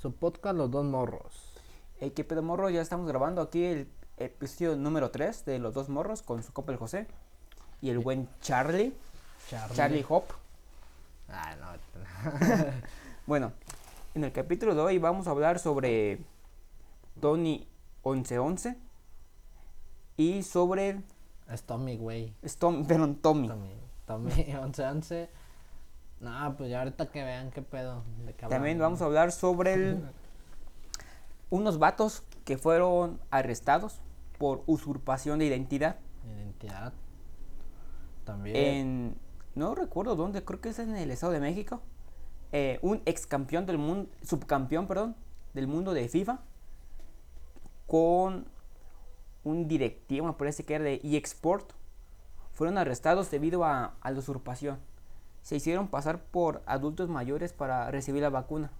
Su podcast Los Dos Morros. Hey, qué pedo morro, ya estamos grabando aquí el episodio número 3 de Los Dos Morros con su copa el José y el buen Charlie, Charlie, Hop. Ah, no. Bueno, en el capítulo de hoy vamos a hablar sobre Tony 1111 y sobre es Tommy, güey. es Tom, perdón, Tommy. Tommy. Tommy 1111. No, pues ya ahorita que vean qué pedo. de qué También vamos a hablar sobre el- unos vatos que fueron arrestados por usurpación de identidad Identidad. También. en no recuerdo dónde, creo que es en el Estado de México. Eh, un ex campeón del mundo, subcampeón, perdón, del mundo de FIFA con un directivo, me parece que era de eXport, fueron arrestados debido a, a la usurpación. Se hicieron pasar por adultos mayores para recibir la vacuna.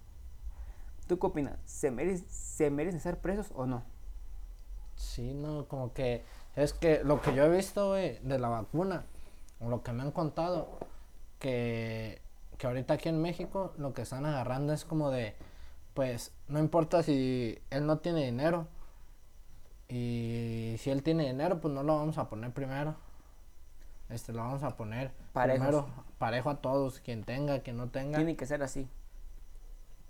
¿Tú qué opinas? ¿Se, merece- se merecen ser presos o no? Sí, no, como que. Es que lo que yo he visto, de la vacuna, o lo que me han contado, que, que ahorita aquí en México lo que están agarrando es como de. Pues no importa si él no tiene dinero. Y si él tiene dinero, pues no lo vamos a poner primero. Este lo vamos a poner Parejos. primero parejo a todos, quien tenga, quien no tenga. Tiene que ser así.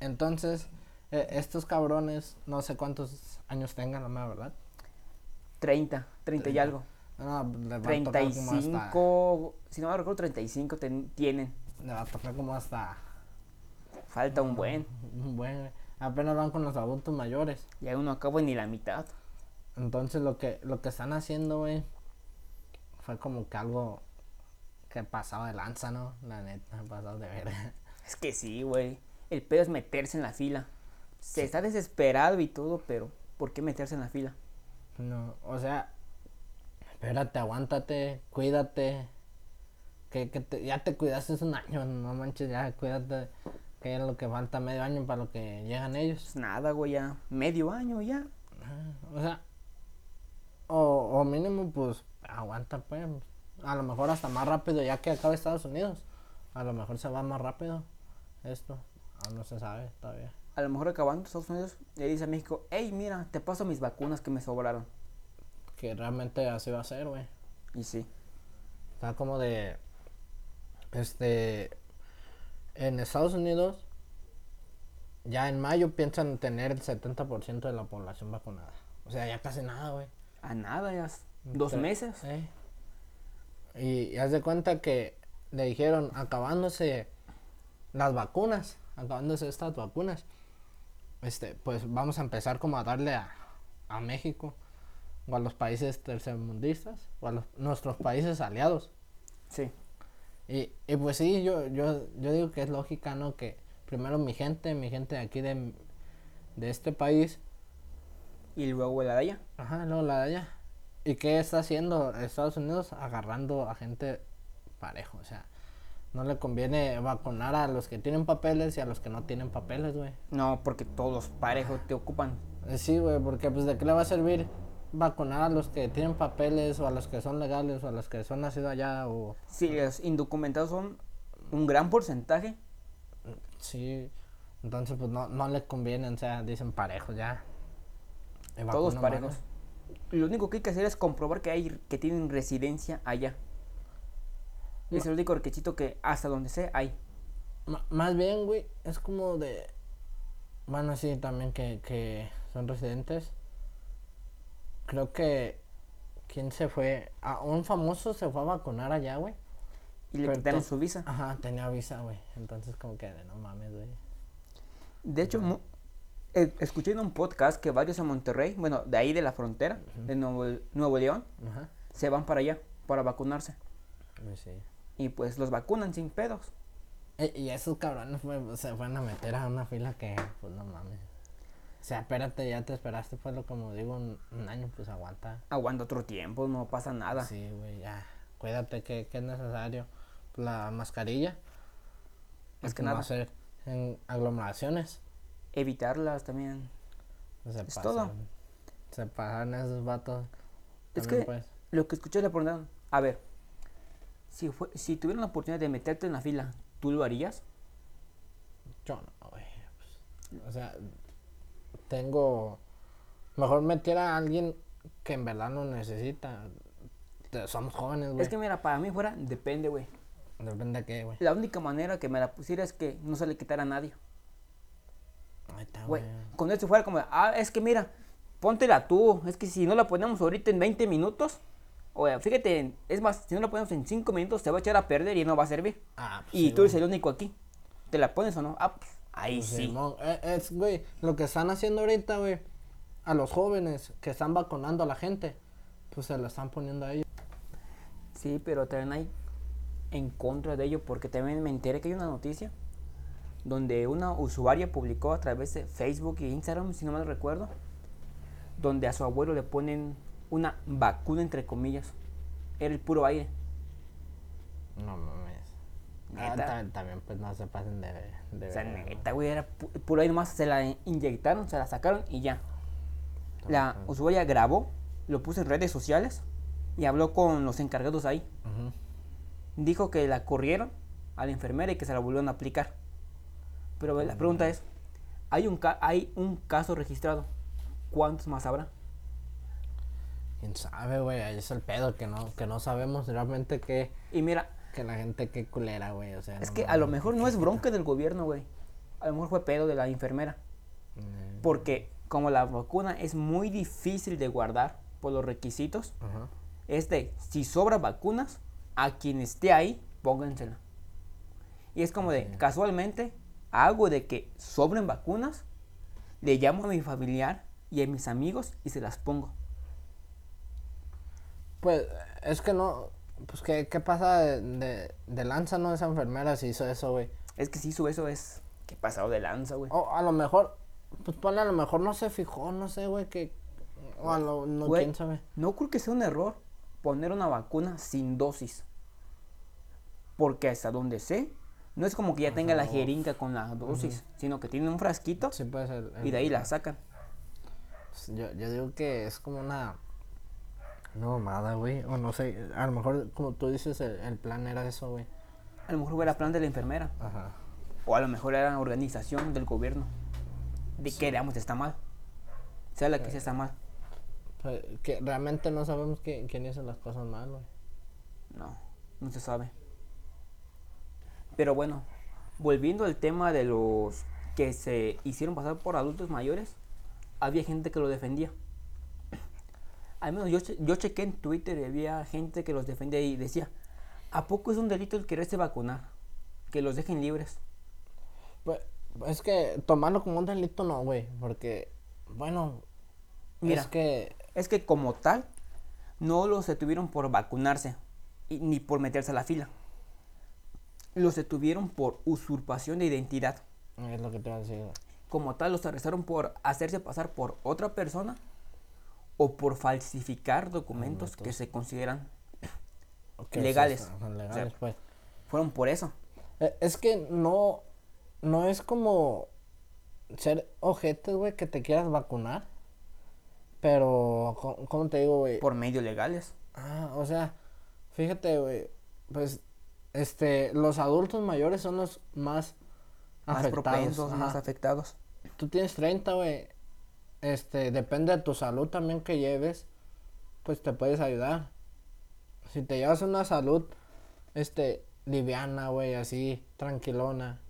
Entonces, eh, estos cabrones, no sé cuántos años tengan, la mera verdad. 30, 30 y algo. No, les va a tocar como hasta, 35, si no me recuerdo, 35 ten- tienen. le va a tocar como hasta Falta un buen. un buen, apenas van con los adultos mayores. Y aún no acabo ni la mitad. Entonces lo que, lo que están haciendo, güey, fue como que algo que pasaba de lanza, ¿no? La neta, pasado de ver. Es que sí, güey. El pedo es meterse en la fila. Se está desesperado y todo, pero ¿por qué meterse en la fila? No, o sea, espérate, aguántate, cuídate. Que, que te- ya te cuidaste un año, no manches, ya cuídate. Que es lo que falta medio año para lo que llegan ellos. Pues nada, güey, ya. Medio año ya. O sea, o, o mínimo, pues, aguanta, pues. A lo mejor hasta más rápido, ya que acaba Estados Unidos. A lo mejor se va más rápido esto. Aún no se sabe todavía. A lo mejor acabando Estados Unidos le dice a México, hey, mira, te paso mis vacunas que me sobraron. Que realmente así va a ser, güey. Y sí. Está como de. Este. En Estados Unidos, ya en mayo piensan tener el 70% de la población vacunada. O sea, ya casi nada, güey. A nada, ya. Dos meses. eh. Y, y haz de cuenta que le dijeron, acabándose las vacunas, acabándose estas vacunas, este, pues vamos a empezar como a darle a, a México o a los países tercermundistas o a los- nuestros países aliados. Sí. Y, y pues sí, yo, yo, yo digo que es lógica, ¿no? Que primero mi gente, mi gente de aquí de, de este país, Y luego la de allá. Ajá, luego la de allá. ¿Y qué está haciendo Estados Unidos? Agarrando a gente parejo. O sea, no le conviene vacunar a los que tienen papeles y a los que no tienen papeles, güey. No, porque todos parejos te ocupan. Eh, Sí, güey, porque pues de qué le va a servir vacunar a los que tienen papeles o a los que son legales o a los que son nacidos allá o... Si los indocumentados son un gran porcentaje, Sí, entonces pues no, no le conviene, o sea, dicen parejos ya. Todos parejos. Lo único que hay que hacer es comprobar que hay que tienen residencia allá. Es el único requisito que hasta donde sé hay. Más bien, güey, es como de. Bueno, sí, también que, que son residentes. Creo que. ¿Quién se fue? A un famoso se fue a vacunar allá, güey. Y le quitaron su visa. Ajá, tenía visa, güey. Entonces, como que no mames, güey. De hecho, eh, escuché en un podcast que varios en Monterrey, bueno, de ahí de la frontera, de Nuevo, Nuevo León, se van para allá para vacunarse. Sí. Y pues los vacunan sin pedos. E- Y esos cabrones se fueron a meter a una fila que, pues no mames. O sea, espérate, ya te esperaste, pues lo como digo, un, un año, pues aguanta. Aguanta otro tiempo, no pasa nada. Sí, güey, ya. Cuídate que, que es necesario. La mascarilla. Más que nada. a ser en aglomeraciones. Evitarlas también. Se Es todo. pasan. Se pasan esos vatos. Es También, que pues. lo que escuché le preguntaron, a ver, si, fue, si tuvieran la oportunidad de meterte en la fila, ¿tú lo harías? Yo no, güey. O sea, tengo. Mejor metiera a alguien que en verdad no necesita. Somos jóvenes, güey. Es que mira, para mí fuera, depende, güey. Depende de qué, güey. La única manera que me la pusiera es que no se le quitara a nadie. Está, Güey, con eso fuera como, ah, es que mira, póntela tú. Es que si no la ponemos ahorita en 20 minutos, o fíjate, es más, si no la ponemos en 5 minutos, se va a echar a perder y no va a servir. Ah, pues y sí, tú eres el único aquí. ¿Te la pones o no? Ah, pues, ahí Pues sí. Simón, eh, Es, güey, lo que están haciendo ahorita, güey, a los jóvenes que están vacunando a la gente, pues se la están poniendo a ellos. Sí, pero también hay en contra de ello porque también me enteré que hay una noticia donde una usuaria publicó a través de Facebook y Instagram, si no mal recuerdo, donde a su abuelo le ponen una vacuna entre comillas. Era el puro aire. No mames. Ah, también, pues no se pasen de. de O sea, neta, güey, era pu- puro aire más, se la inyectaron, se la sacaron y ya. La usuaria grabó, lo puso en redes sociales y habló con los encargados ahí. Dijo que la corrieron a la enfermera y que se la volvieron a aplicar. Pero la pregunta es, ¿hay un, ca- hay un caso registrado? ¿Cuántos más habrá? Quién sabe, güey. Es el pedo que no, que no sabemos realmente que, Y mira, que la gente qué culera, güey. O sea, es no que a lo mejor no es bronca del gobierno, güey. A lo mejor fue pedo de la enfermera. Mm, Porque como la vacuna es muy difícil de guardar por los requisitos, Ajá. es de, si sobra vacunas, a quien esté ahí, póngansela. Y es como de, Sí. casualmente, hago de que sobren vacunas, le llamo a mi familiar y a mis amigos y se las pongo. Pues es que no. Pues, ¿qué, qué pasa de, de, de lanza, no? Esa enfermera si hizo eso, güey. Es que si hizo eso es, qué pasado de lanza, güey. O a lo mejor, pues ponle a lo mejor no se fijó, no sé, güey, que. O a lo, no, Güey, quién sabe. No creo que sea un error poner una vacuna sin dosis. Porque hasta donde sé, no es como que ya tenga la jeringa con la dosis, sino que tiene un frasquito Sí y de ahí la sacan. Yo, yo digo que es como una. Una mamada, güey. O no sé, a lo mejor, como tú dices, el, el plan era eso, güey. A lo mejor era plan de la enfermera. Ajá. O a lo mejor era organización del gobierno. De que digamos está mal. Sea la que sea está mal. Pues, que realmente no sabemos qui- quién hizo las cosas mal, güey. No, no se sabe. Pero bueno, volviendo al tema de los que se hicieron pasar por adultos mayores, había gente que lo defendía. Al menos yo, yo chequé en Twitter y había gente que los defendía y decía, ¿a poco es un delito el quererse vacunar? Que los dejen libres. Pues, es que tomarlo como un delito no, güey. Porque, bueno. Mira. Es que. Es que como tal, no los detuvieron por vacunarse y- ni por meterse a la fila. Los detuvieron por usurpación de identidad. Es lo que te iba a decir, güey. Como tal, los arrestaron por hacerse pasar por otra persona o por falsificar documentos que se consideran. Que Legales. sí, pues. Fueron por eso. Eh, Es que no, no es como ser ojete, güey, que te quieras vacunar. Pero, ¿cómo te digo, güey? Por medios legales. Ah, o sea, fíjate, güey, pues, este, los adultos mayores son los más Más afectados. propensos, más afectados. Tú tienes 30, güey, este, depende de tu salud también que lleves, pues te puedes ayudar. Si te llevas una salud, este, liviana, güey, así, tranquilona,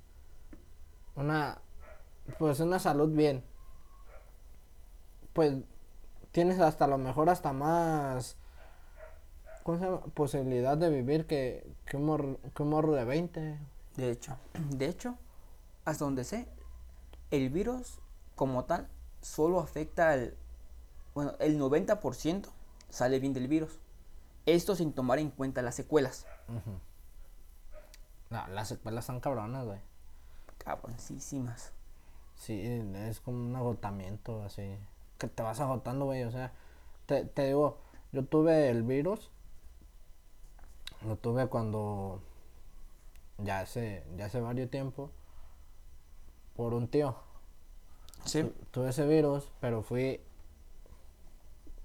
una, pues una salud bien, pues tienes hasta lo mejor hasta más, ¿cómo se llama? Posibilidad de vivir que, que, un, morro, que un morro de 20. De hecho, de hecho, hasta donde sé, el virus como tal solo afecta al, bueno, el 90% sale bien del virus. Esto sin tomar en cuenta las secuelas. No, las secuelas son cabronas, güey. Cabroncísimas. Sí, es como un agotamiento así. Que te vas agotando, güey. O sea, te, te digo, yo tuve el virus. Lo tuve cuando. Ya hace, ya hace varios tiempo. Por un tío. Sí. Tu- Tuve ese virus, pero fui.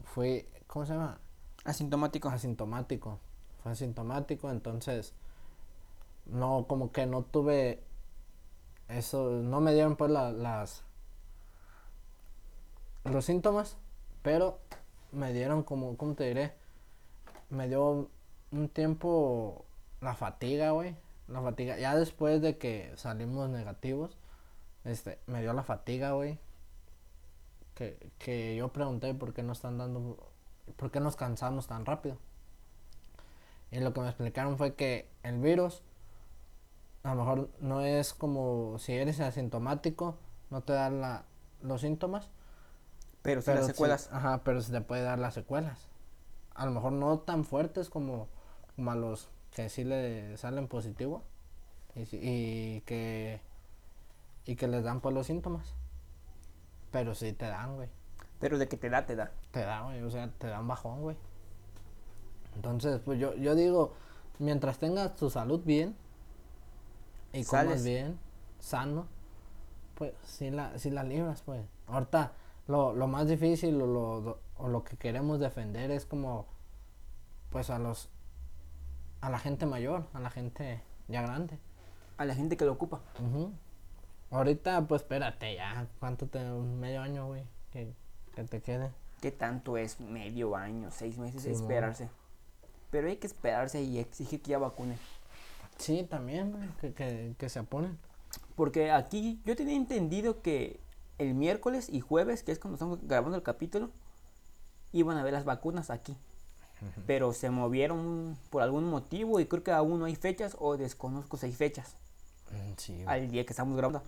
Fui. ¿Cómo se llama? Asintomático. asintomático. Fue asintomático, entonces no, como que no tuve eso, no me dieron pues la- las, los síntomas, pero me dieron como, ¿cómo te diré? Me dio un tiempo la fatiga, güey. La fatiga, ya después de que salimos negativos, este, me dio la fatiga, güey. Que, que yo pregunté por qué no están dando, por qué nos cansamos tan rápido. Y lo que me explicaron fue que el virus a lo mejor no es como si eres asintomático, no te dan la, los síntomas. Pero Pero las sí- secuelas. ajá, pero se te puede dar las secuelas. A lo mejor no tan fuertes como, como a los que sí le salen positivo y, y que y que les dan pues los síntomas. Pero sí te dan, güey. Pero de que te da, te da. Te da, güey, o sea, te dan bajón, güey. Entonces, pues yo, yo digo, mientras tengas tu salud bien y comas bien, sano, pues sí la, sí la libras, pues. Ahorita, lo, lo más difícil o lo, o lo que queremos defender es como, pues a los, a la gente mayor, a la gente ya grande. A la gente que lo ocupa. Ujú. Ahorita, pues espérate, ya, ¿cuánto te, un medio año, güey? Que, que te quede. ¿Qué tanto es medio año, seis meses Sí, esperarse? Pero hay que esperarse y exigir que ya vacunen. Sí, también, güey, que, que, que se aponen. Porque aquí yo tenía entendido que el miércoles y jueves, que es cuando estamos grabando el capítulo, iban a ver las vacunas aquí. Pero se movieron por algún motivo y creo que aún no hay fechas o desconozco si hay fechas Mm, Sí, al día que estamos grabando.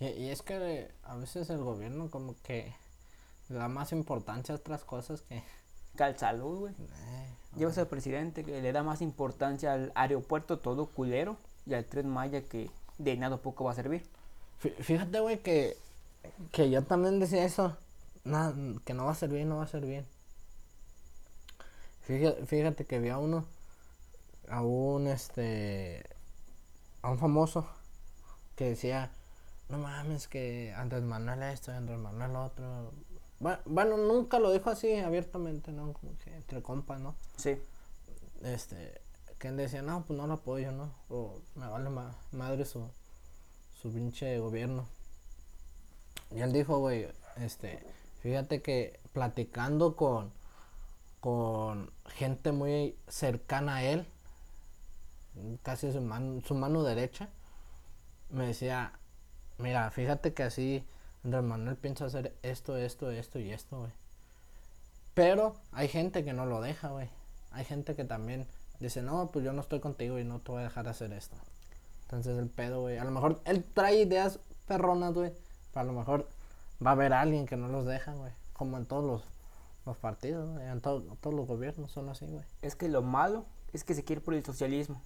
Y, y es que a veces el gobierno como que le da más importancia a otras cosas que... Que al salud, güey. eh, Llevas al presidente que le da más importancia al aeropuerto todo culero y al tren Maya que de nada poco va a servir. fí- Fíjate, güey, que, que yo también decía eso. Nada, que no va a ser bien, no va a ser bien. Fíjate, fíjate que vi a uno, a un, este, a un famoso que decía, no mames, que Andrés Manuel esto Andrés Manuel otro. Bueno, bueno, nunca lo dijo así abiertamente, ¿no? Como que entre compas, ¿no? Sí. este que él decía no pues no lo apoyo no o me vale ma- madre su su pinche gobierno y él dijo güey este fíjate que platicando con con gente muy cercana a él casi su mano su mano derecha me decía mira fíjate que así Andrés Manuel piensa hacer esto esto esto y esto güey pero hay gente que no lo deja, güey. Hay gente que también dice, no, pues yo no estoy contigo y no te voy a dejar hacer esto. Entonces el pedo, güey. A lo mejor él trae ideas perronas, güey. A lo mejor va a haber alguien que no los deja, güey. Como en todos los, los partidos. En todo- todos los gobiernos son así, güey. Es que lo malo es que se quiere por el socialismo.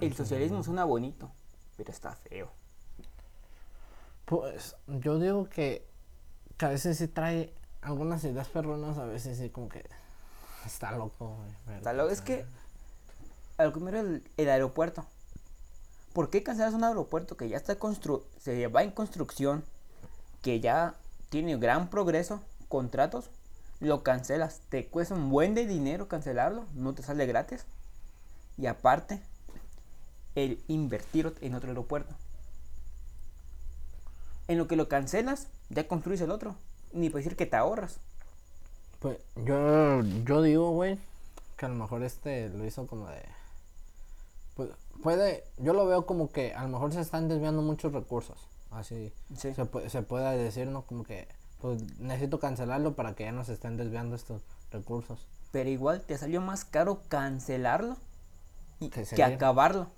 El socialismo suena bonito, pero está feo. Pues yo digo que, que a veces sí trae algunas ideas perronas, a veces sí como que está loco, güey. Está es que al primero el, el aeropuerto. ¿Por qué cancelas un aeropuerto que ya está constru se va en construcción, que ya tiene gran progreso, contratos? Lo cancelas, te cuesta un buen de dinero cancelarlo, no te sale gratis. Y aparte, el invertir en otro aeropuerto. En lo que lo cancelas, ya construyes el otro. Ni puedes decir que te ahorras. Pues yo, yo digo, güey, que a lo mejor este lo hizo como de... Pues puede, yo lo veo como que a lo mejor se están desviando muchos recursos. Así Sí. se, puede, se puede decir, ¿no? Como que pues necesito cancelarlo para que ya no se estén desviando estos recursos. Pero igual te salió más caro cancelarlo y- Que que, acabarlo.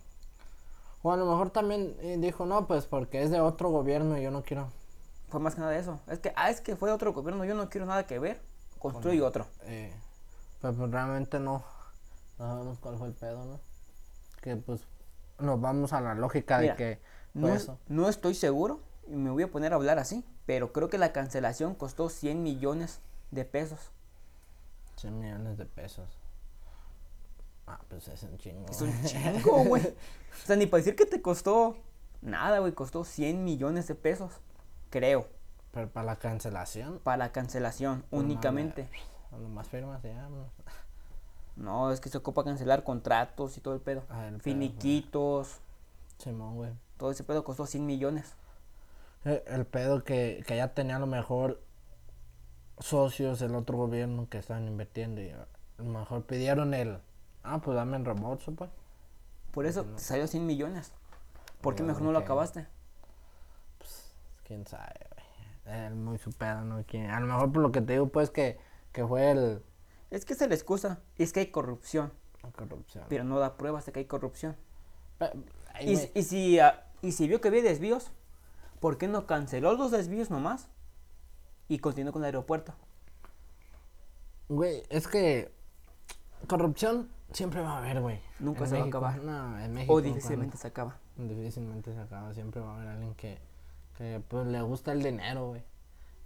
O a lo mejor también eh, dijo, no, pues porque es de otro gobierno y yo no quiero... Fue más que nada eso. Es que, ah, es que fue de otro gobierno, yo no quiero nada que ver. Construye otro. Eh, pues, pues, realmente no, no sabemos cuál fue el pedo, ¿no? Que pues nos vamos a la lógica Mira, de que No, eso. no estoy seguro y me voy a poner a hablar así, pero creo que la cancelación costó 100 millones de pesos. 100 millones de pesos. Ah, pues es un chingo. Es un chingo, güey. O sea, ni para decir que te costó nada, güey, costó 100 millones de pesos, creo, Pero para la cancelación, para la cancelación Pues, únicamente. a lo más firmas ya. ¿no? No, es que se ocupa cancelar contratos y todo el pedo. Ah, el Finiquitos, Simón, güey. Todo ese pedo costó 100 millones. El pedo que, que ya tenía a lo mejor socios del otro gobierno que estaban invirtiendo y a lo mejor pidieron el, ah, pues dame el reembolso, pues. Por eso te salió 100 millones. ¿Por qué No, mejor no lo acabaste? Pues, quién sabe, güey. Es muy su pedo, ¿no? ¿Quién- A lo mejor por lo que te digo, pues, que, que fue el... Es que es la excusa. Es que hay corrupción. corrupción. Pero no da pruebas de que hay corrupción. Pe- ay, Y, y si, ah, y si vio que había desvíos, ¿por qué no canceló los desvíos nomás? Y continuó con el aeropuerto. Güey, es que corrupción siempre va a haber, güey. Nunca En se va a acabar. No, en México. O cuando- difícilmente se acaba. Difícilmente se acaba, siempre va a haber alguien que, que pues le gusta el dinero, güey.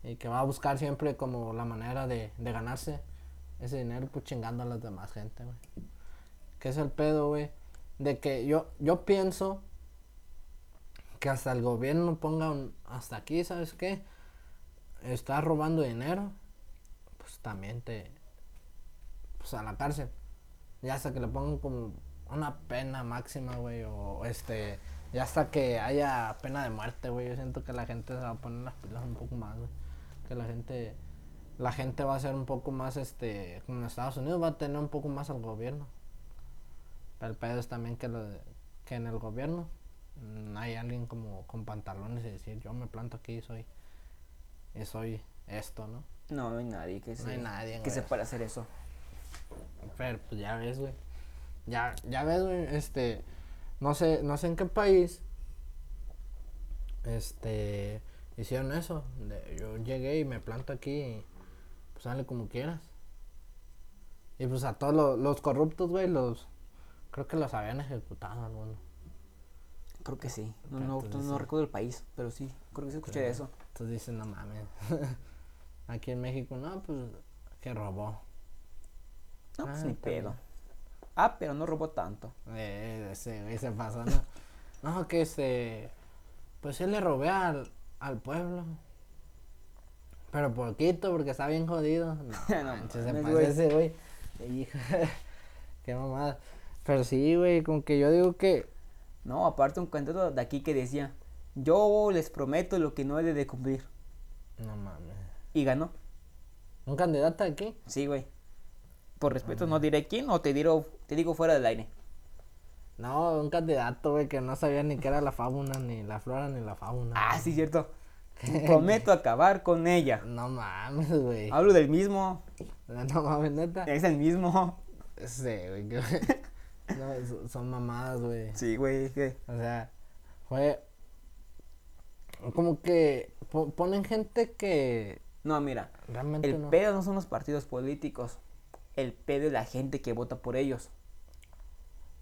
Y que va a buscar siempre como la manera de, de ganarse ese dinero pues chingando a las demás gente, güey. Que es el pedo, güey. De que yo, yo pienso que hasta el gobierno ponga un, hasta aquí, ¿sabes qué? Estás robando dinero, pues también te, pues a la cárcel. Ya hasta que le pongan como una pena máxima, güey, o este, ya hasta que haya pena de muerte, güey. Yo siento que la gente se va a poner las pilas un poco más, güey. Que la gente, la gente va a ser un poco más, este, como en Estados Unidos, va a tener un poco más al gobierno. Pero el pedo es también que, lo que en el gobierno hay alguien como con pantalones y decir, yo me planto aquí soy, y soy esto, ¿no? No, no hay nadie que, se, hay nadie, que güey. sepa hacer eso. Pero pues ya ves, güey. Ya, ya ves, güey, este, no sé, no sé en qué país, este, hicieron eso. de- yo llegué y me planto aquí y pues sale como quieras. Y pues a todos los, los corruptos, güey, los, creo que los habían ejecutado algunos. Creo que sí. No, Pero no, recuerdo el país, pero sí, creo que sí escuché de eso. Entonces dicen, no mames. aquí en México, no, pues, que robó. No, pues Ah, ni está bien. pedo. Ah, pero no robó tanto. Eh, ese güey se pasó, ¿no? no, que este. Pues sí le robé al, al pueblo. Pero poquito, porque está bien jodido. No, No manches, se pasó ese güey. Qué mamada. Pero sí, güey, con que yo digo que. No, aparte un candidato de aquí que decía, yo les prometo lo que no he de cumplir. No mames. Y ganó. ¿Un candidato aquí? Sí, güey. Por respeto no diré quién o te digo, te digo fuera del aire. No, un candidato, güey, que no sabía ni qué era la fauna, ni la flora, ni la fauna. Ah, sí, cierto. Prometo acabar con ella. No mames, güey. Hablo del mismo. No mames, neta. Es el mismo. Sí, güey. no, so- son mamadas, güey. Sí, güey. O sea, fue como que po- ponen gente que No, mira. realmente El no. pedo no son los partidos políticos. El pedo es la gente que vota por ellos.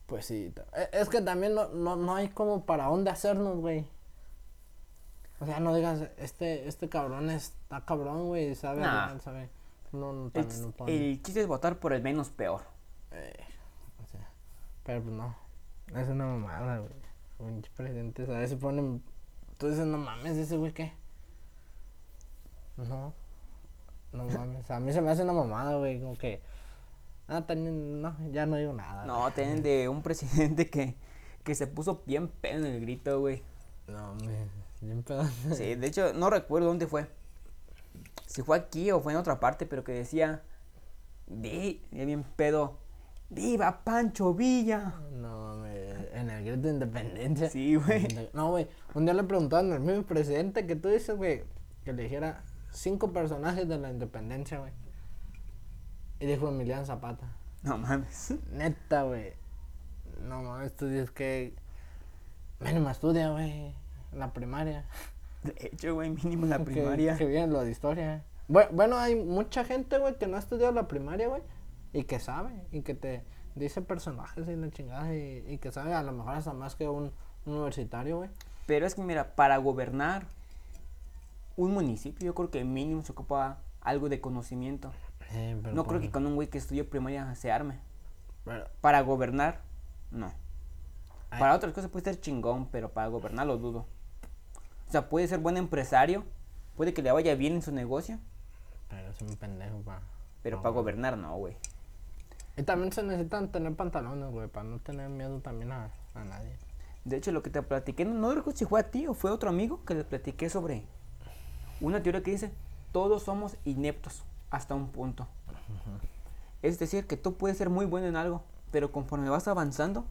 Pues sí. e- Es que también no, no, no hay como para dónde hacernos, güey. O sea, no digas, este, este cabrón está cabrón, güey, sabe, Nah. él sabe. No, no, El, también no ponen. el chiste es votar por el menos peor. Eh, pero pues no. Es una mamada, güey. Pinche presidente, ¿sabes? Se ponen. Tú dices, no mames, ese güey qué. No. No mames. A mí se me hace una mamada, güey. Como que. Ah, también, no, ya no digo nada. No, tienen de un presidente que, que se puso bien pedo en el grito, güey. No, me. Bien pedo. Sí, de hecho, no recuerdo dónde fue. Si fue aquí o fue en otra parte, pero que decía. Ya bien pedo. ¡Viva Pancho Villa! No, me. En el grito de independencia. Sí, güey. No, güey. Un día le preguntaron al mismo presidente que tú dices, güey, que le dijera cinco personajes de la independencia, güey. Y dijo Emiliano Zapata. No mames. Neta, güey. No mames, tú dices que. Mínimo estudia, güey. En la primaria. De hecho, güey, mínimo en la Que- primaria. Que, bien lo de historia. Bueno, bueno, hay mucha gente, güey, que no ha estudiado la primaria, güey. Y que sabe. Y que te dice personajes y la chingada. Y, y que sabe a lo mejor hasta más que un universitario, güey. Pero es que, mira, para gobernar un municipio, yo creo que mínimo se ocupa algo de conocimiento. Eh, pero No creo pues- que con un güey que estudió primaria se arme. pero- Para gobernar, no. Ay. Para otras cosas puede ser chingón, pero para gobernar lo dudo. O sea, puede ser buen empresario, puede que le vaya bien en su negocio, Pero es un pendejo, pa. pero No, para gobernar no, güey. Y también se necesitan tener pantalones, güey, para no tener miedo también a, a nadie. De hecho, lo que te platiqué, no, no recuerdo si fue a ti o fue a otro amigo que le platiqué sobre una teoría que dice, todos somos ineptos hasta un punto. Es decir, que tú puedes ser muy bueno en algo, pero conforme vas avanzando,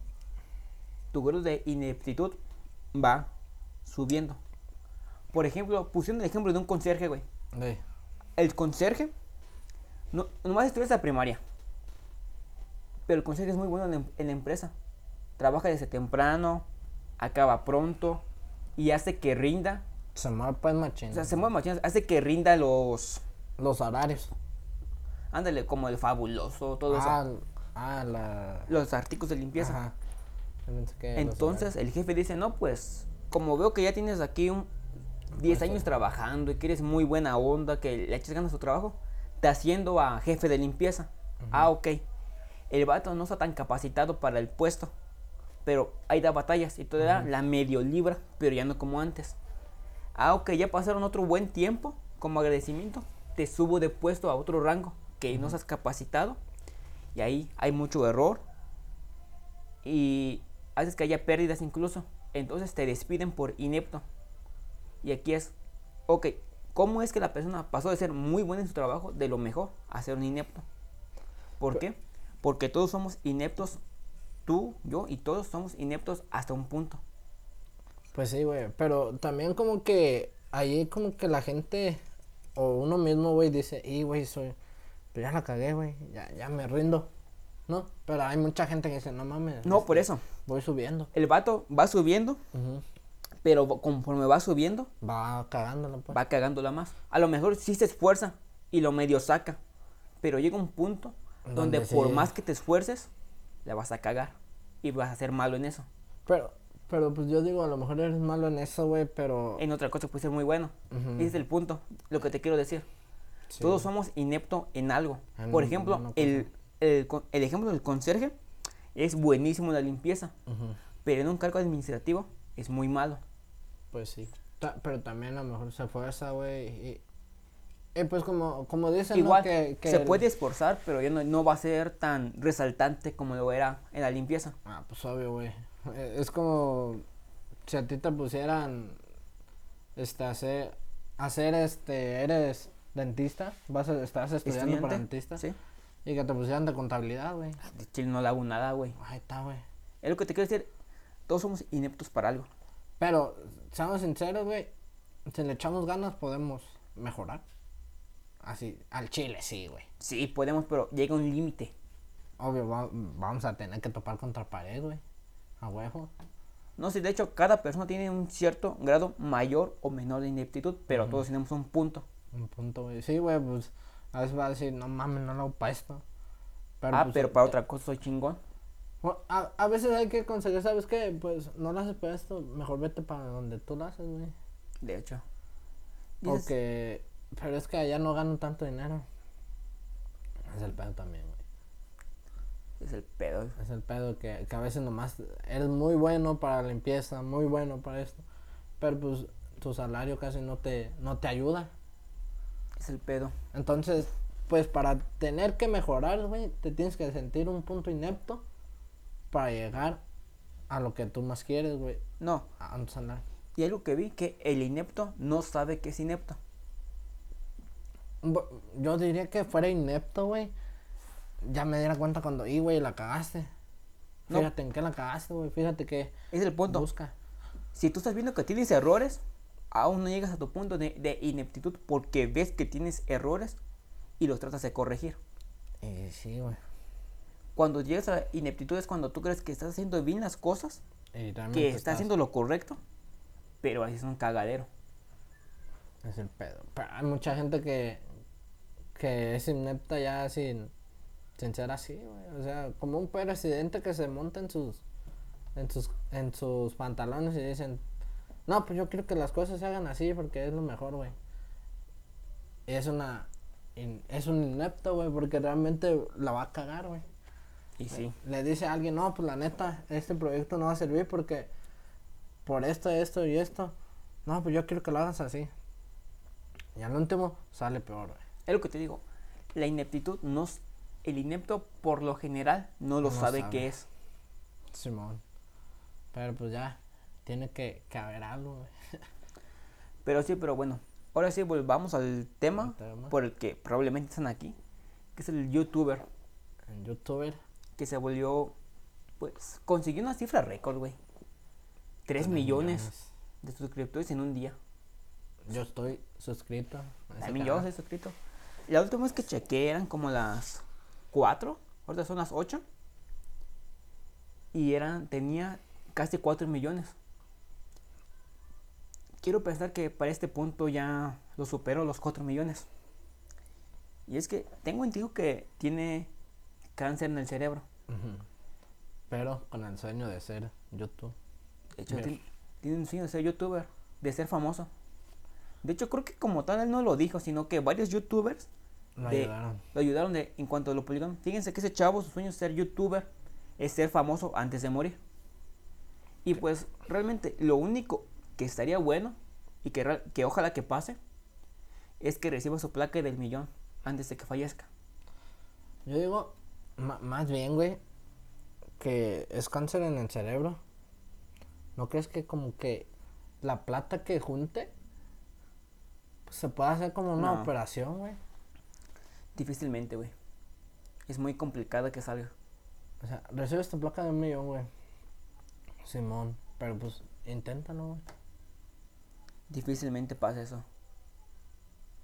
tu grado de ineptitud va subiendo. Por ejemplo, pusieron el ejemplo de un conserje, güey. Sí. El conserje, no, nomás estudia la primaria. Pero el conserje es muy bueno en, la em- en la empresa. Trabaja desde temprano, acaba pronto y hace que rinda. Se mueve pues machín. O sea, se mueve machinas, hace que rinda los. Los horarios. Ándale, como el fabuloso, todo eso. ah, ah, la. Los artículos de limpieza. Ajá. Entonces el jefe dice, no, pues, como veo que ya tienes aquí un 10 años trabajando y que eres muy buena onda, que le echas ganas a tu trabajo, te haciendo a jefe de limpieza. Ah, ok. El vato no está tan capacitado para el puesto, pero ahí da batallas y todavía la medio libra, pero ya no como antes. Ah, ok, ya pasaron otro buen tiempo, como agradecimiento, te subo de puesto a otro rango, que no estás capacitado, y ahí hay mucho error, y haces que haya pérdidas incluso. Entonces te despiden por inepto. Y aquí es, ok, ¿cómo es que la persona pasó de ser muy buena en su trabajo, de lo mejor, a ser un inepto? ¿Por qué? Porque todos somos ineptos, tú, yo y todos somos ineptos hasta un punto. Pues sí, güey. Pero también como que ahí como que la gente o uno mismo, güey, dice, y güey, soy, pues ya la cagué, güey, ya, ya me rindo, ¿no? Pero hay mucha gente que dice, no mames. No, este, por eso. Voy subiendo. El vato va subiendo, Ujú. pero conforme va subiendo, Va cagándolo, pues. va cagándola más. A lo mejor sí se esfuerza y lo medio saca, pero llega un punto donde, Donde por más que te esfuerces, la vas a cagar y vas a ser malo en eso. Pero, pero pues yo digo, a lo mejor eres malo en eso, güey, pero... En otra cosa puede ser muy bueno. Ujú. Ese es el punto, lo que te quiero decir. Sí. Todos somos ineptos en algo. En Por ejemplo, el, el, el ejemplo del conserje es buenísimo en la limpieza, pero en un cargo administrativo es muy malo. Pues sí. Ta- pero también a lo mejor se fuerza, güey, y... y pues como, como dicen, ¿no? Igual, que, que se el- puede esforzar, pero ya no, no va a ser tan resaltante como lo era en la limpieza. Ah, pues obvio, güey. Eh, Es como si a ti te pusieran este hacer hacer este eres dentista, vas a estás estudiando para dentista Sí. y que te pusieran de contabilidad, güey. De Chile no le hago nada, güey. Ahí está, güey. Es lo que te quiero decir. Todos somos ineptos para algo. Pero seamos sinceros, güey, si le echamos ganas podemos mejorar. Así, al chile sí, güey. Sí, podemos, pero llega un límite. Obvio, va- vamos a tener que topar contra pared, güey. A huevo. No sé, de hecho, cada persona tiene un cierto grado mayor o menor de ineptitud, pero todos tenemos un punto. Un punto, güey. Sí, güey, pues a veces va a decir, no mames, no lo hago para esto. ah, pues, pero para otra cosa soy chingón. Bueno, a, a veces hay que conseguir, ¿sabes qué? Pues no lo haces para esto, mejor vete para donde tú lo haces, güey. De hecho. Porque, pero es que allá no gano tanto dinero. Es el pedo también, güey. Es el pedo. Es el pedo que, que a veces nomás eres muy bueno para la limpieza, muy bueno para esto. Pero pues tu salario casi no te, no te ayuda. Es el pedo. Entonces, pues para tener que mejorar, güey, te tienes que sentir un punto inepto para llegar a lo que tú más quieres, güey, No. a un salario. Y algo que vi, que el inepto no sabe que es inepto. Yo diría que fuera inepto, güey. Ya me diera cuenta cuando, y güey, la cagaste. No. Fíjate en qué la cagaste, güey. Fíjate que Es el punto. busca. Si tú estás viendo que tienes errores, aún no llegas a tu punto de, de ineptitud porque ves que tienes errores y los tratas de corregir. Eh, sí, güey. Cuando llegas a la ineptitud es cuando tú crees que estás haciendo bien las cosas, que estás haciendo lo correcto, pero ahí es un cagadero. Es el pedo. Pero hay mucha gente que, que es inepta ya sin, sin ser así, güey. O sea, como un presidente que se monta en sus, en sus, en sus pantalones y dicen, no, pues yo quiero que las cosas se hagan así porque es lo mejor, güey. Es una, es un inepto, güey, porque realmente la va a cagar, güey. Y sí, Le dice a alguien, no, pues la neta, este proyecto no va a servir porque por esto, esto y esto. No, pues yo quiero que lo hagas así. Y al último sale peor, güey. Es lo que te digo. La ineptitud no, el inepto por lo general no lo No sabe sabe. qué es. Simón. Pero pues ya, tiene que, que haber algo. Pero sí, pero bueno. Ahora sí, volvamos al tema por el que probablemente están aquí. Que es el youtuber. En youtuber. Que se volvió. Pues consiguió una cifra récord, güey. 3 tres millones de suscriptores en un día. Yo estoy suscrito. a También yo soy suscrito. La última vez que chequé eran como las 4. Ahorita son las 8. Y eran, tenía casi 4 millones. Quiero pensar que para este punto ya lo supero los 4 millones. Y es que tengo entendido que tiene cáncer en el cerebro. Pero con el sueño de ser YouTube. De hecho, Ver. tiene, tiene un sueño de ser youtuber, de ser famoso. De hecho, creo que como tal él no lo dijo, sino que varios youtubers Lo de- ayudaron. lo ayudaron de, en cuanto lo publicaron. Fíjense que ese chavo, su sueño es ser youtuber, es ser famoso antes de morir. Y pues realmente lo único que estaría bueno y que, que ojalá que pase es que reciba su placa del millón antes de que fallezca. Yo digo, más bien, güey, que es cáncer en el cerebro. ¿No crees que como que la plata que junte se puede hacer como una No. operación, güey? Difícilmente, güey. Es muy complicado que salga. O sea, recibes tu placa de un millón, güey. Simón, pero pues inténtalo, güey. Difícilmente pasa eso.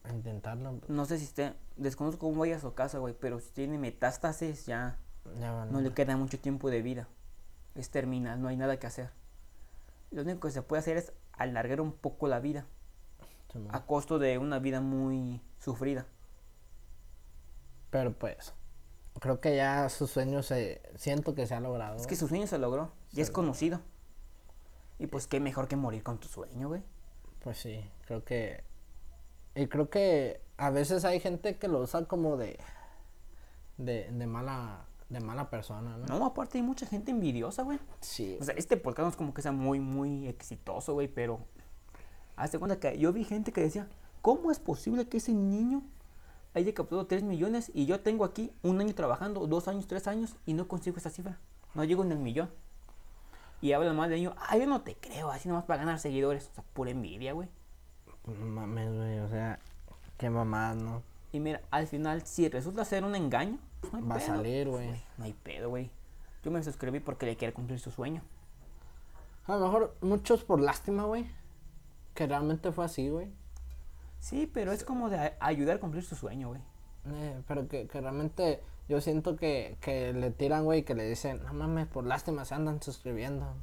Intentarlo. No sé si esté, desconozco cómo vaya a su casa, güey, pero si tiene metástasis ya Ya van. no le queda mucho tiempo de vida. Es terminal, no hay nada que hacer. Lo único que se puede hacer es alargar un poco la vida. A costo de una vida muy sufrida. Pero pues, creo que ya su sueño se. Siento que se ha logrado. Es que su sueño se logró, ya es conocido. Y pues qué mejor que morir con tu sueño, güey. Pues sí, creo que. Y creo que a veces hay gente que lo usa como de. de, de mala. de mala persona, ¿no? No, aparte hay mucha gente envidiosa, güey. Sí. O sea, este podcast no es como que sea muy, muy exitoso, güey, pero... Hazte cuenta que yo vi gente que decía, ¿cómo es posible que ese niño haya captado 3 millones y yo tengo aquí un año trabajando, dos años, tres años y no consigo esa cifra? No llego en el millón. Y hablan más de niño, ah, yo no te creo, así nomás para ganar seguidores. O sea, pura envidia, güey. No mames, güey, o sea, qué mamás, ¿no? Y mira, al final, si resulta ser un engaño, pues no hay Va a salir, güey. No hay pedo, güey. Yo me suscribí porque le quiere cumplir su sueño. A lo mejor muchos por lástima, güey. Que realmente fue así, güey. Sí, pero es como de ayudar a cumplir su sueño, güey. Eh, pero que, que realmente yo siento que, que le tiran, güey, que le dicen, no mames, por lástima se andan suscribiendo.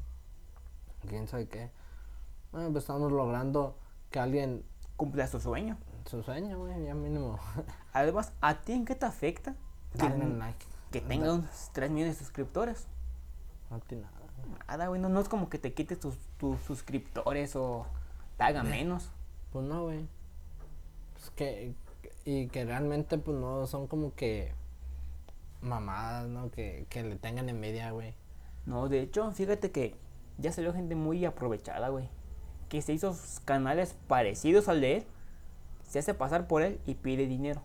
Quién sabe qué. Bueno, pues estamos logrando que alguien Cumpla su sueño. su sueño, güey, ya mínimo. Además, ¿a ti en qué te afecta que, like. que tenga unos 3 millones de suscriptores? No tiene nada. Nada, güey, no, no es como que te quites tus, tus suscriptores o te haga menos. Pues no, güey. Pues que, y que realmente, pues no son como que mamadas, ¿no? Que, que le tengan envidia, güey. No, de hecho, fíjate que ya salió gente muy aprovechada, güey. Que se hizo canales parecidos al de él. Se hace pasar por él y pide dinero.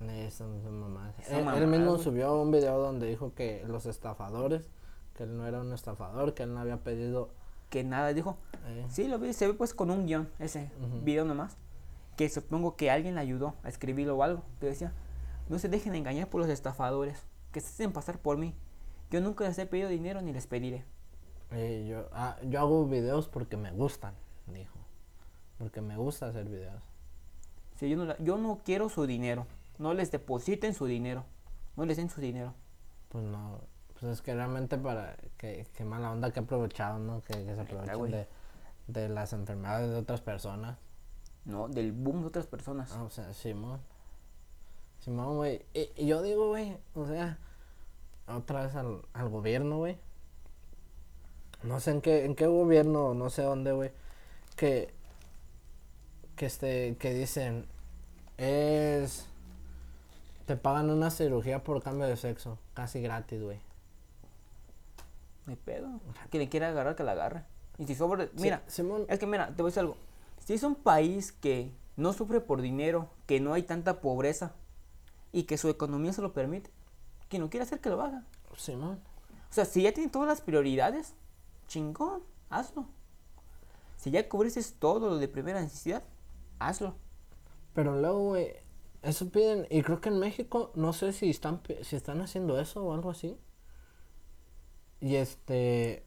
Eso no son mamadas. Son Él, él mamadas, mismo güey. subió un video donde dijo que los estafadores, que él no era un estafador, que él no había pedido. Que nada, dijo. eh, Sí, lo vi, se ve pues con un guion, ese video nomás. Que supongo que alguien le ayudó a escribirlo o algo. Que decía, no se dejen engañar por los estafadores. Que se hacen pasar por mí. Yo nunca les he pedido dinero ni les pediré. eh, yo, ah, yo hago videos porque me gustan, dijo. Porque me gusta hacer videos. Si yo, no la- yo no quiero su dinero. No les depositen su dinero. No les den su dinero. Pues no, pues es que realmente para que, que mala onda que aprovechado, ¿no? Que, que se aprovechen de, de las enfermedades de otras personas. No, del boom de otras personas. Ah, o sea, Simón. Simón, güey. Y, y yo digo, güey, o sea, otra vez al, al gobierno, güey. No sé en qué, en qué gobierno, no sé dónde, güey. Que, que este, que dicen, es, te pagan una cirugía por cambio de sexo, casi gratis, güey. Hay pedo. Quien le quiera agarrar, que la agarre. Y si sobre. Sí, Mira, Simón, es que mira, te voy a decir algo. Si es un país que no sufre por dinero, que no hay tanta pobreza y que su economía se lo permite, quien no quiera hacer que lo haga. Simón. O sea, si ya tiene todas las prioridades, chingón. hazlo. Si ya cubriste todo lo de primera necesidad, hazlo. Pero luego, güey, eso piden, y creo que en México, no sé si están, si están haciendo eso o algo así. Y este,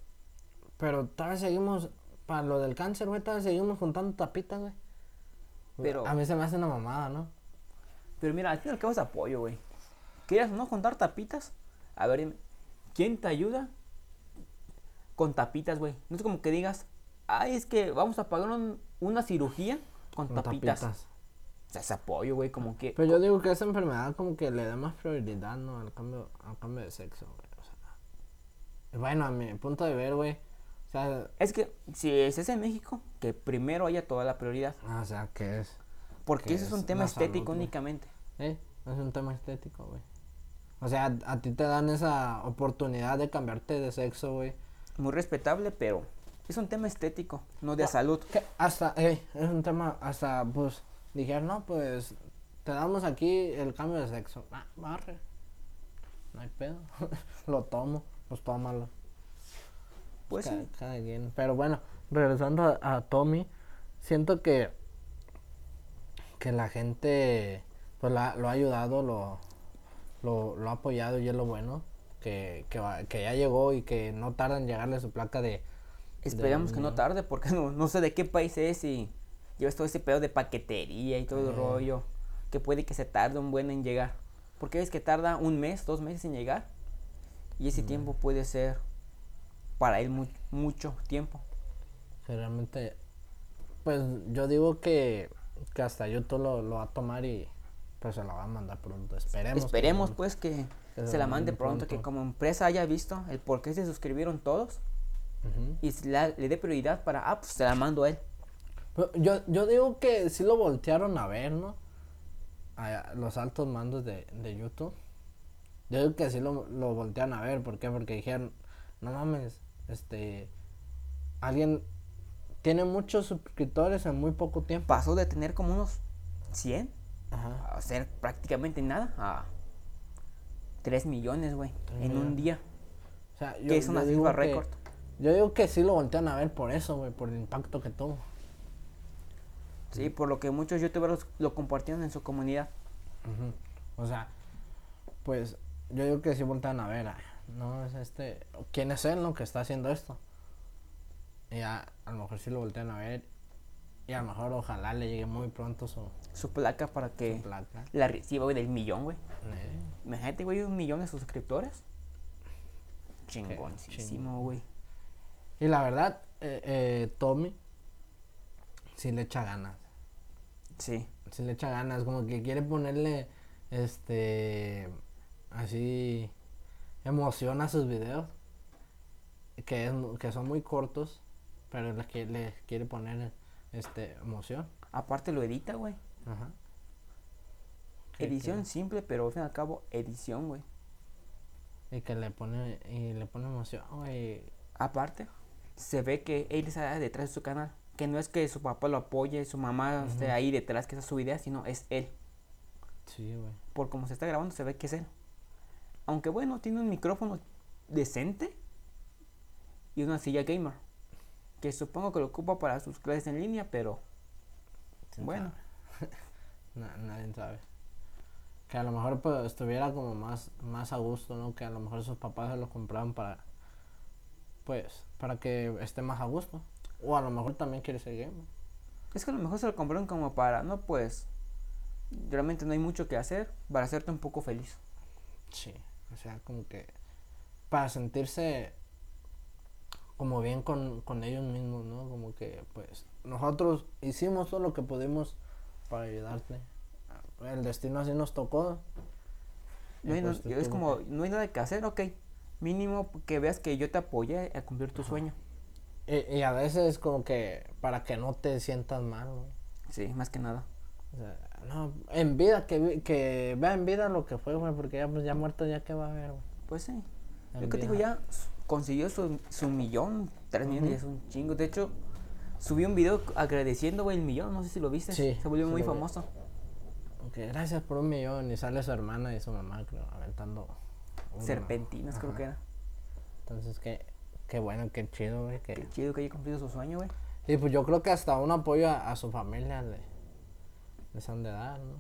pero todavía seguimos, para lo del cáncer, güey, todavía seguimos juntando tapitas, güey. Pero- A mí se me hace una mamada, ¿no? Pero mira, al fin y al cabo es apoyo, güey. ¿Quieres no contar tapitas? A ver, dime, ¿quién te ayuda con tapitas, güey? No es como que digas, ay, es que vamos a pagar un- una cirugía con, Con tapitas. O sea, es apoyo, güey, como que... Pero yo digo que esa enfermedad como que le da más prioridad, ¿no? Al cambio, al cambio de sexo, güey. Bueno, a mi punto de ver, güey. O sea, Es que si es ese en México, que primero haya toda la prioridad. ah, o sea, ¿qué es? Porque Que eso es un tema salud, estético únicamente. ¿Eh? Es un tema estético, güey. O sea, a, a ti te dan esa oportunidad de cambiarte de sexo, güey. Muy respetable, pero es un tema estético, no de Ah, salud. Que hasta, eh, es un tema, hasta, pues, dijeron, no, pues, te damos aquí el cambio de sexo. Ah, barre. No hay pedo. Lo tomo, pues tómalo. Pues cada, sí. cada quien. Pero bueno, regresando a, a Tommy, siento que que la gente pues la- lo ha ayudado, lo, lo, lo ha apoyado y es lo bueno. Que, que, que ya llegó y que no tarda en llegarle su placa de... Esperamos de- que no tarde, porque no, no sé de qué país es y llevas todo ese pedo de paquetería y todo el rollo, que puede que se tarde un buen en llegar. Porque ves que tarda un mes, dos meses en llegar, y ese tiempo puede ser para él mu- mucho tiempo. realmente... Pues yo digo que, que hasta YouTube lo, lo va a tomar y pues se lo va a mandar pronto. Esperemos. Esperemos pues que Que se la mande pronto, que como empresa haya visto el por qué se suscribieron todos y la- le dé prioridad para, ah, pues se la mando a él. Pero Yo, yo digo que sí lo voltearon a ver, ¿no? A, los altos mandos de, de YouTube. Yo digo que sí lo, lo voltearon a ver. ¿Por qué? Porque dijeron, no mames, este... Alguien tiene muchos suscriptores en muy poco tiempo. Pasó de tener como unos 100 Ajá. a hacer prácticamente nada a 3 millones, güey, en un día. O sea, yo, Que es una cifra récord. Yo digo que sí lo voltean a ver por eso, güey, por el impacto que tuvo. Sí, por lo que muchos youtubers lo compartieron en su comunidad. Ujú. O sea, pues yo digo que sí voltean a ver, no es este, ¿quién es él, no, que está haciendo esto? Y ya, a lo mejor sí lo voltean a ver y a lo mejor ojalá le llegue muy pronto su, Su placa para su que placa. la reciba, güey, del millón, güey. Eh, Imagínate, güey, un millón de suscriptores. Chingoncísimo, güey. Y la verdad, eh, eh, Tommy sí le echa ganas. Sí. Sí le echa ganas, como que quiere ponerle, este, así, emoción a sus videos. Que, es, que son muy cortos, pero le, que- le quiere poner, este, emoción. Aparte lo edita, güey. Ajá. Que- Edición simple, pero al fin y al cabo, edición, güey. y que le pone, y le pone emoción, güey. Aparte, se ve que él está detrás de su canal. Que no es que su papá lo apoye, su mamá esté ahí detrás que esa su idea, sino es él. Sí, güey. Por como se está grabando, se ve que es él. Aunque bueno, tiene un micrófono decente y una silla gamer. Que supongo que lo ocupa para sus clases en línea, pero ¿Quién bueno. nadie sabe. Que a lo mejor pues, estuviera como más, más a gusto, ¿no? Que a lo mejor sus papás se lo compraban para, pues, para que esté más a gusto. O a lo mejor también quiere ser gamer. Es que a lo mejor se lo compraron como para, no pues, realmente no hay mucho que hacer para hacerte un poco feliz. Sí. O sea, como que para sentirse como bien con, con ellos mismos, ¿no? Como que, pues, nosotros hicimos todo lo que pudimos para ayudarte. El destino así nos tocó. No hay, pues, no- es como, que- no hay nada que hacer, ok. Mínimo que veas que yo te apoyé a cumplir tu sueño. Y, y a veces como que para que no te sientas mal. Sí, más que nada. O sea, no, en vida, que, que vea en vida lo que fue, güey, porque ya, pues, ya muerto ya que va a ver, güey. Pues sí. En Yo que te digo, ya consiguió su, su millón, tres millones, ya es un chingo. De hecho, subí un video agradeciendo, güey, el millón, no sé si lo viste. Sí, Se volvió sí muy famoso. Que gracias por un millón y sale su hermana y su mamá, creo, aventando. una. Serpentinas, creo que era. Entonces, qué, Qué bueno, qué chido, güey. Que... Qué chido que haya cumplido su sueño, güey. Y pues yo creo que hasta un apoyo a, a su familia le, les han de dar, ¿no?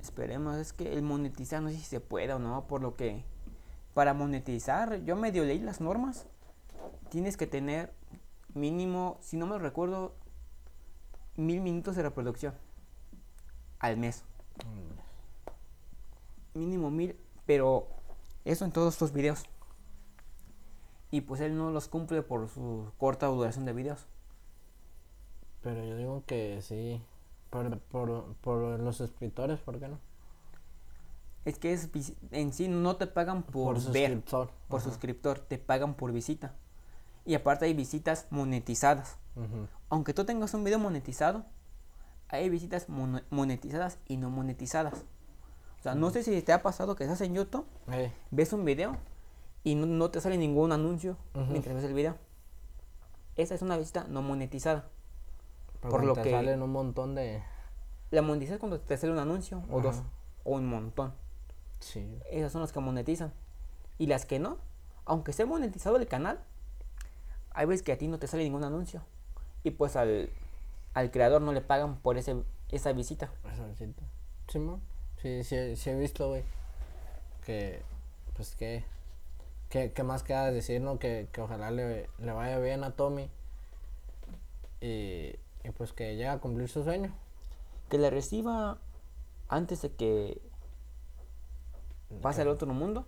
Esperemos, es que el monetizar no sé si se puede o no, por lo que para monetizar, yo medio leí las normas, tienes que tener mínimo, si no me recuerdo, mil minutos de reproducción al mes. Mínimo mil, pero eso en todos tus videos. Y pues él no los cumple por su corta duración de videos. Pero yo digo que sí. Por, por, por los suscriptores, ¿por qué no? Es que es en sí no te pagan por, ver, suscriptor. por Ajá. suscriptor, te pagan por visita. Y aparte hay visitas monetizadas. Aunque tú tengas un video monetizado, hay visitas mono- monetizadas y no monetizadas. O sea, no sé si te ha pasado que estás en YouTube, Eh, ves un video y no, no te sale ningún anuncio mientras ves el video. Esa es una visita no monetizada. Por lo te que- salen un montón de... La monetizada es cuando te sale un anuncio o dos o un montón. Sí. Esas son las que monetizan. Y las que no, aunque esté monetizado el canal, hay veces que a ti no te sale ningún anuncio. Y pues al, al creador no le pagan por ese, esa visita. Esa visita. Sí, sí, sí he visto, güey. Que, pues que, que, que más queda decir, ¿no? Que, que ojalá le, le vaya bien a Tommy. Y, y pues que llegue a cumplir su sueño. Que le reciba antes de que pase al otro mundo.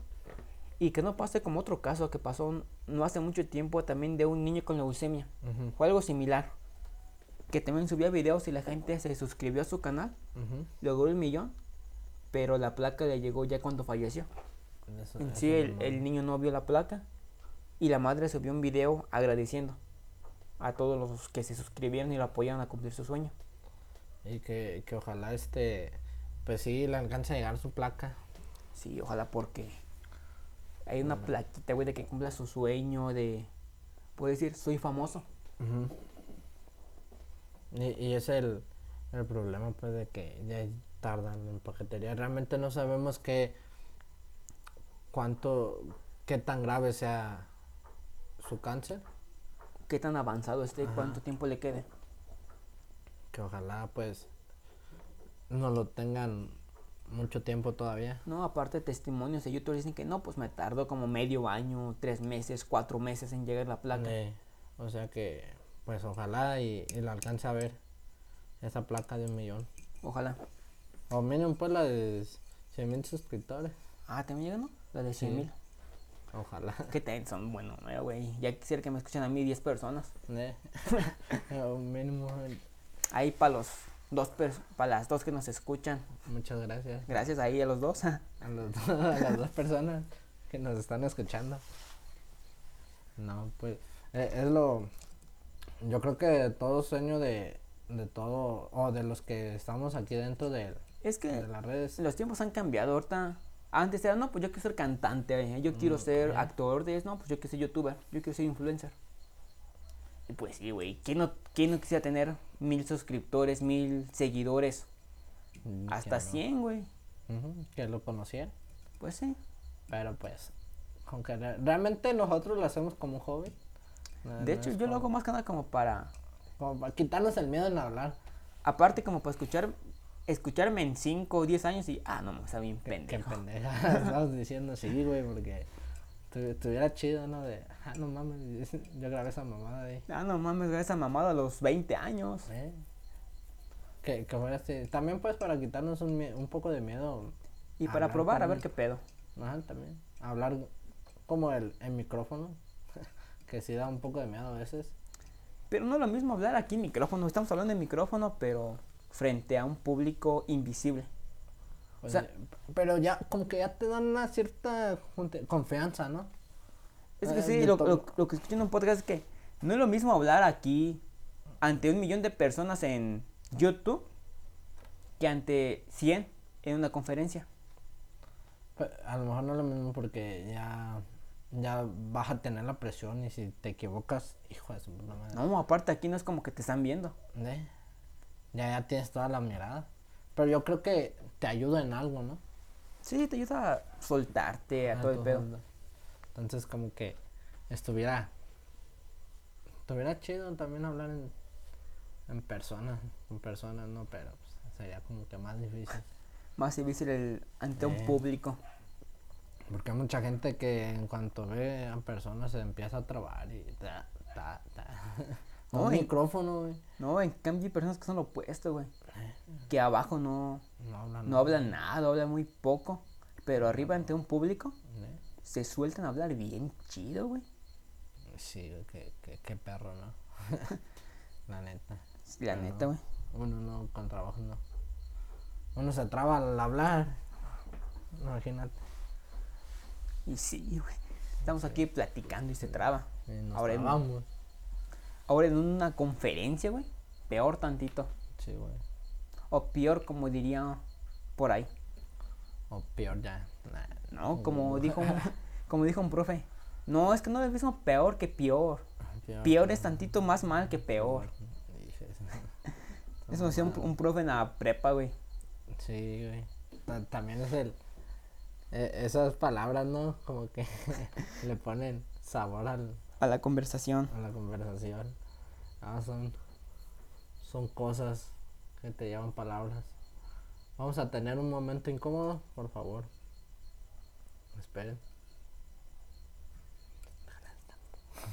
Y que no pase como otro caso que pasó no hace mucho tiempo también de un niño con leucemia. Fue algo similar. Que también subía videos y la gente se suscribió a su canal. Logró el millón. Pero la placa le llegó ya cuando falleció. Eso- En eso sí, el, el niño no vio la placa y la madre subió un video agradeciendo a todos los que se suscribieron y lo apoyaron a cumplir su sueño. Y que, que ojalá este, pues sí, le alcance a llegar su placa. Sí, ojalá porque hay una plaquita, güey, de que cumpla su sueño, de... Puede decir, soy famoso. Y, y es el, el problema, pues, de que ya tardan en paquetería. Realmente no sabemos qué, cuánto, qué tan grave sea su cáncer. ¿Qué tan avanzado esté? Ajá. ¿Cuánto tiempo le quede? Que ojalá, pues, no lo tengan mucho tiempo todavía. No, aparte testimonios de YouTube dicen que no, pues me tardó como medio año, tres meses, cuatro meses en llegar la placa. Eh, o sea que, pues, ojalá y, y le alcance a ver esa placa de un millón. Ojalá. O mínimo, pues, la de 100 mil suscriptores. Ah, ¿también llega, no? La de 100 Sí. Ojalá. Qué tenso, bueno, güey. Ya quisiera que me escuchen a mí 10 personas. Eh, mínimo, Ahí para los dos para las dos que nos escuchan. muchas gracias. Gracias ahí a los dos. A, los do- a las dos personas que nos están escuchando. No, pues eh, es lo... Yo creo que todo sueño de, de todo, o de los que estamos aquí dentro de, es que de las redes. los tiempos han cambiado ahorita. Antes era, no, pues yo quiero ser cantante, eh, yo quiero Mm, ser actor de eso, no, pues yo quiero ser youtuber, yo quiero ser influencer. Y pues sí, güey, ¿quién no, quién no quisiera tener mil suscriptores, mil seguidores? Mm, Hasta no- 100, güey. Que lo conocían. Pues sí. Pero pues, aunque re- realmente nosotros lo hacemos como un hobby. No- De hecho, yo lo hago más que nada como para, como para quitarnos el miedo en hablar. aparte como para escuchar, escucharme en 5 o 10 años y, ah, no, está bien Qué pendejo. pendeja. Estamos diciendo sí, güey, porque tu- estuviera chido, ¿no? De, ah, no mames, yo grabé esa mamada ahí. Ah, no mames, esa mamada a los 20 años. ¿eh? Que, que fuera así. También pues para quitarnos un, un poco de miedo. Y para probar, a ver qué pedo. Ajá, también. Hablar como el, el micrófono. que sí da un poco de miedo a veces. Pero no es lo mismo hablar aquí en micrófono. Estamos hablando de micrófono, pero frente a un público invisible. Pues, sea- pero ya, como que ya te dan una cierta confianza, ¿no? Es que Eh, sí, lo, lo- lo que escucho en un podcast es que no es lo mismo hablar aquí ante un millón de personas en YouTube que ante 100 en una conferencia. A lo mejor no es lo mismo porque ya, ya vas a tener la presión y si te equivocas, hijo de su puta madre. No, aparte aquí no es como que te están viendo. ¿eh? Ya, ya tienes toda la mirada. Pero yo creo que te ayuda en algo, ¿no? Sí, te ayuda a soltarte, a Ah, todo el pedo. Entonces como que estuviera Estuviera chido también hablar en, en persona, en persona, no, pero pues, sería como que más difícil. Más difícil el, ante un público. Porque hay mucha gente que en cuanto ve a personas se empieza a trabar y ta, ta, ta. No, Un y- micrófono, güey. No, en cambio hay personas que son lo opuesto, güey. Que abajo no, No hablan. no hablan nada, hablan muy poco. Pero arriba ante un público ¿eh? se sueltan a hablar bien chido, güey. Sí, qué, qué, qué perro, ¿no? La neta. La Pero neta, güey. Uno no, con trabajo no. Uno se traba al hablar. Imagínate. Y sí, güey. Estamos aquí platicando y se traba. Y nos Ahora en- trabamos. Ahora en una conferencia, güey. Peor tantito. Sí, güey. O peor, como diría por ahí. O peor ya. Nah. No, como dijo, un- como dijo un profe. No, es que no es mismo peor que peor. peor. Peor es tantito más mal que peor. Eso decía un, un profe en la prepa, güey. Sí, güey. Ta- También es el. e- esas palabras, ¿no? Como que le ponen sabor al, A la conversación. a la conversación. Ah, son, son cosas que te llevan palabras. Vamos a tener un momento incómodo, por favor. Esperen.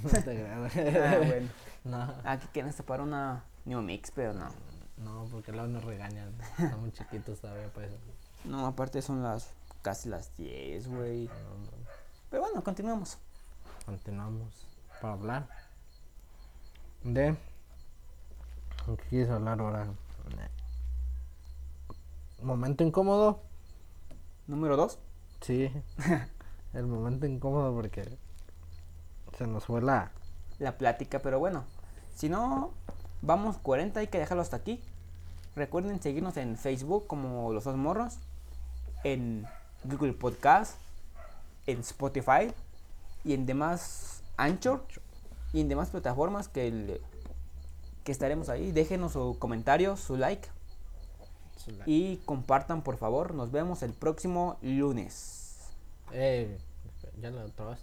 No te. Ah, bueno. No, Aquí quieren para una New Mix, pero no. no, porque luego nos regañan. Estamos chiquitos todavía, pues. No, aparte son las casi las 10, güey. No, no. Pero bueno, continuamos. Continuamos para hablar de. ¿Qué quieres hablar ahora? Momento incómodo. Número 2. Sí, el momento incómodo porque se nos fue la. La plática, pero bueno. Si no, vamos 40, hay que dejarlo hasta aquí. Recuerden seguirnos en Facebook como Los Dos Morros. En Google Podcast. En Spotify. Y en demás Anchor. Y en demás plataformas que, el- que estaremos ahí. Déjenos su comentario, su like. Y compartan por favor. Nos vemos el próximo lunes. Eh, ya lo trabas.